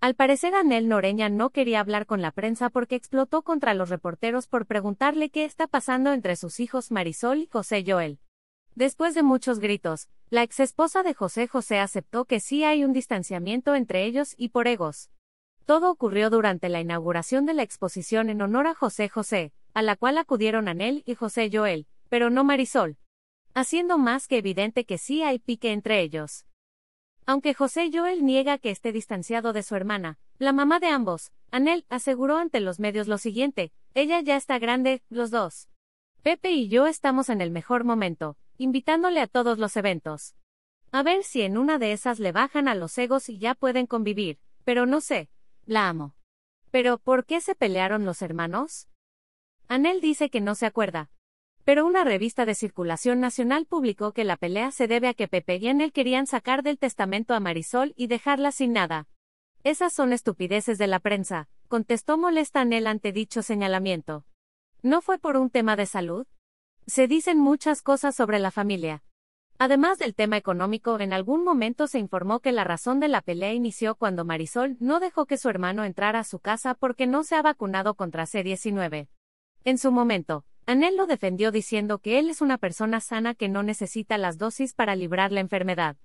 Al parecer Anel Noreña no quería hablar con la prensa porque explotó contra los reporteros por preguntarle qué está pasando entre sus hijos Marisol y José Joel. Después de muchos gritos, la exesposa de José José aceptó que sí hay un distanciamiento entre ellos y por egos. Todo ocurrió durante la inauguración de la exposición en honor a José José, a la cual acudieron Anel y José Joel, pero no Marisol. Haciendo más que evidente que sí hay pique entre ellos. Aunque José Joel niega que esté distanciado de su hermana, la mamá de ambos, Anel, aseguró ante los medios lo siguiente, ella ya está grande, los dos. Pepe y yo estamos en el mejor momento, invitándole a todos los eventos. A ver si en una de esas le bajan a los egos y ya pueden convivir, pero no sé, la amo. Pero, ¿por qué se pelearon los hermanos? Anel dice que no se acuerda, pero una revista de circulación nacional publicó que la pelea se debe a que Pepe y Anel querían sacar del testamento a Marisol y dejarla sin nada. Esas son estupideces de la prensa, contestó molesta Anel ante dicho señalamiento. ¿No fue por un tema de salud? Se dicen muchas cosas sobre la familia. Además del tema económico, en algún momento se informó que la razón de la pelea inició cuando Marisol no dejó que su hermano entrara a su casa porque no se ha vacunado contra C-19. En su momento, Anel lo defendió diciendo que él es una persona sana que no necesita las dosis para librar la enfermedad.